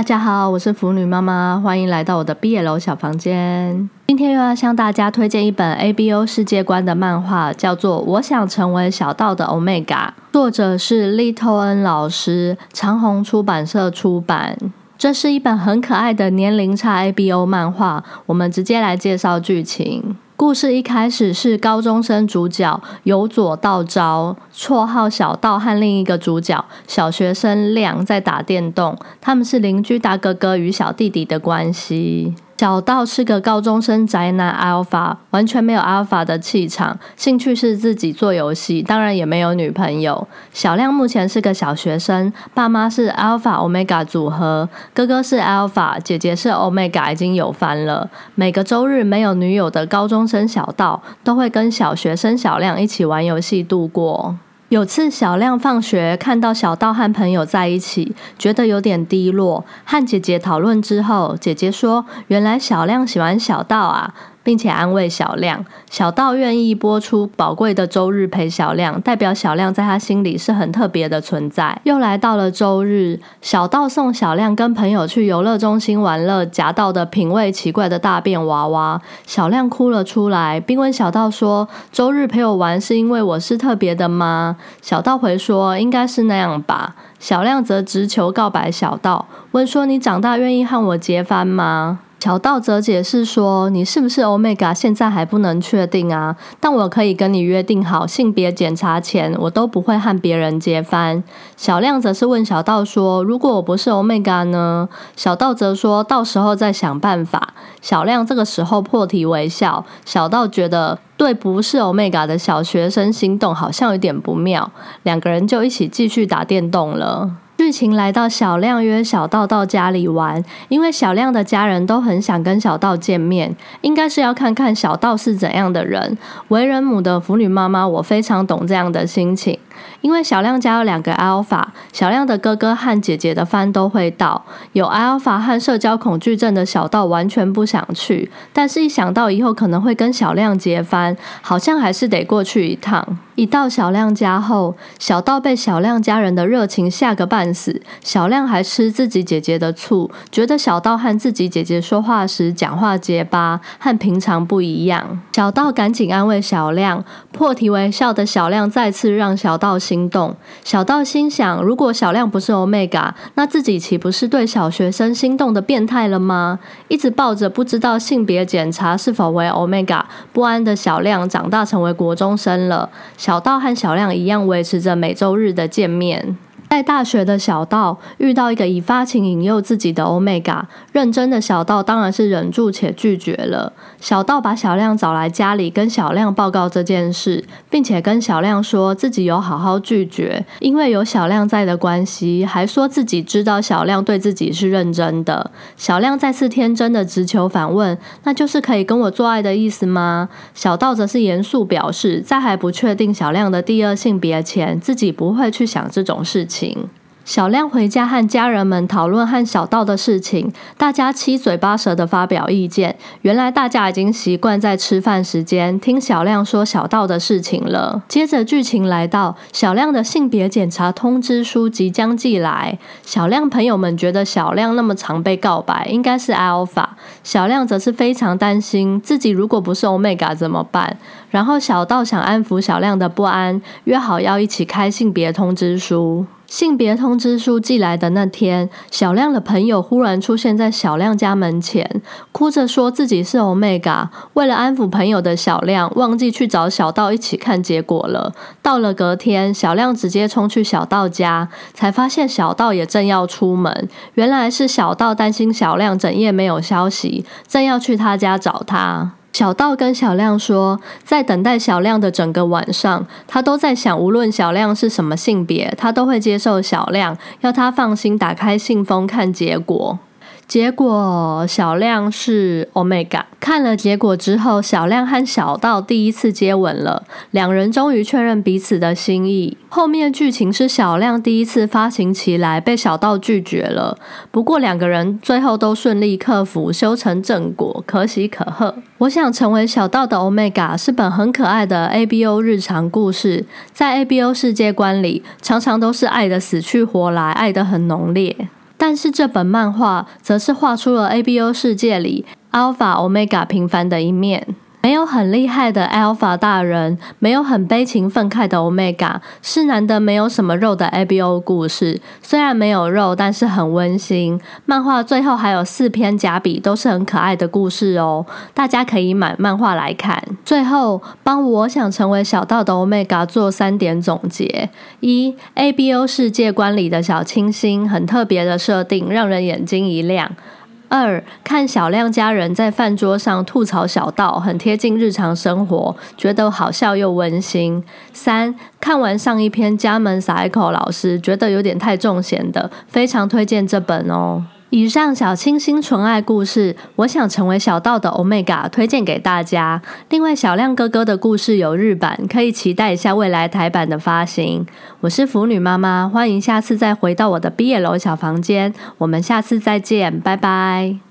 大家好，我是腐女妈妈，欢迎来到我的毕业楼小房间。今天又要向大家推荐一本 ABO 世界观的漫画，叫做《我想成为小道的 Omega》，作者是利托恩老师，长虹出版社出版。这是一本很可爱的年龄差 ABO 漫画，我们直接来介绍剧情。故事一开始是高中生主角由左到昭，绰号小道，和另一个主角小学生亮在打电动。他们是邻居大哥哥与小弟弟的关系。小道是个高中生宅男，Alpha 完全没有 Alpha 的气场，兴趣是自己做游戏，当然也没有女朋友。小亮目前是个小学生，爸妈是 Alpha Omega 组合，哥哥是 Alpha，姐姐是 Omega，已经有翻了。每个周日没有女友的高中生小道，都会跟小学生小亮一起玩游戏度过。有次小亮放学看到小道和朋友在一起，觉得有点低落，和姐姐讨论之后，姐姐说：“原来小亮喜欢小道啊。”并且安慰小亮，小道愿意播出宝贵的周日陪小亮，代表小亮在他心里是很特别的存在。又来到了周日，小道送小亮跟朋友去游乐中心玩乐，夹到的品味奇怪的大便娃娃，小亮哭了出来，并问小道说：“周日陪我玩是因为我是特别的吗？”小道回说：“应该是那样吧。”小亮则直求告白小道，问说：“你长大愿意和我结番吗？”小道则解释说：“你是不是 Omega？现在还不能确定啊，但我可以跟你约定好，性别检查前我都不会和别人接番。”小亮则是问小道说：“如果我不是 Omega 呢？”小道则说到时候再想办法。小亮这个时候破涕为笑，小道觉得对不是 Omega 的小学生心动好像有点不妙，两个人就一起继续打电动了。剧情来到小亮约小道到家里玩，因为小亮的家人都很想跟小道见面，应该是要看看小道是怎样的人。为人母的腐女妈妈，我非常懂这样的心情。因为小亮家有两个 Alpha，小亮的哥哥和姐姐的番都会到。有 Alpha 和社交恐惧症的小道完全不想去，但是一想到以后可能会跟小亮结番，好像还是得过去一趟。一到小亮家后，小道被小亮家人的热情吓个半死。小亮还吃自己姐姐的醋，觉得小道和自己姐姐说话时讲话结巴，和平常不一样。小道赶紧安慰小亮，破涕为笑的小亮再次让小道心动。小道心想，如果小亮不是 Omega，那自己岂不是对小学生心动的变态了吗？一直抱着不知道性别检查是否为 Omega 不安的小亮，长大成为国中生了。小道和小亮一样，维持着每周日的见面。在大学的小道遇到一个以发情引诱自己的 Omega，认真的小道当然是忍住且拒绝了。小道把小亮找来家里，跟小亮报告这件事，并且跟小亮说自己有好好拒绝，因为有小亮在的关系，还说自己知道小亮对自己是认真的。小亮再次天真的直球反问：“那就是可以跟我做爱的意思吗？”小道则是严肃表示，在还不确定小亮的第二性别前，自己不会去想这种事情。小亮回家和家人们讨论和小道的事情，大家七嘴八舌的发表意见。原来大家已经习惯在吃饭时间听小亮说小道的事情了。接着剧情来到小亮的性别检查通知书即将寄来，小亮朋友们觉得小亮那么常被告白，应该是 Alpha。小亮则是非常担心自己如果不是 Omega 怎么办。然后小道想安抚小亮的不安，约好要一起开性别通知书。性别通知书寄来的那天，小亮的朋友忽然出现在小亮家门前，哭着说自己是 Omega。为了安抚朋友的小亮，忘记去找小道一起看结果了。到了隔天，小亮直接冲去小道家，才发现小道也正要出门。原来是小道担心小亮整夜没有消息，正要去他家找他。小道跟小亮说，在等待小亮的整个晚上，他都在想，无论小亮是什么性别，他都会接受小亮，要他放心打开信封看结果。结果小亮是 Omega。看了结果之后，小亮和小道第一次接吻了，两人终于确认彼此的心意。后面剧情是小亮第一次发情期来，被小道拒绝了。不过两个人最后都顺利克服，修成正果，可喜可贺。我想成为小道的 Omega 是本很可爱的 ABO 日常故事，在 ABO 世界观里，常常都是爱的死去活来，爱的很浓烈。但是这本漫画则是画出了 ABO 世界里 Alpha Omega 平凡的一面。没有很厉害的 Alpha 大人，没有很悲情愤慨的 Omega，是难得没有什么肉的 ABO 故事。虽然没有肉，但是很温馨。漫画最后还有四篇假笔，都是很可爱的故事哦。大家可以买漫画来看。最后，帮我想成为小道的 Omega 做三点总结：一，ABO 世界观里的小清新，很特别的设定，让人眼睛一亮。二看小亮家人在饭桌上吐槽小道，很贴近日常生活，觉得好笑又温馨。三看完上一篇家门撒一口老师，觉得有点太重咸的，非常推荐这本哦。以上小清新纯爱故事，我想成为小道的 Omega 推荐给大家。另外，小亮哥哥的故事有日版，可以期待一下未来台版的发行。我是腐女妈妈，欢迎下次再回到我的毕业楼小房间。我们下次再见，拜拜。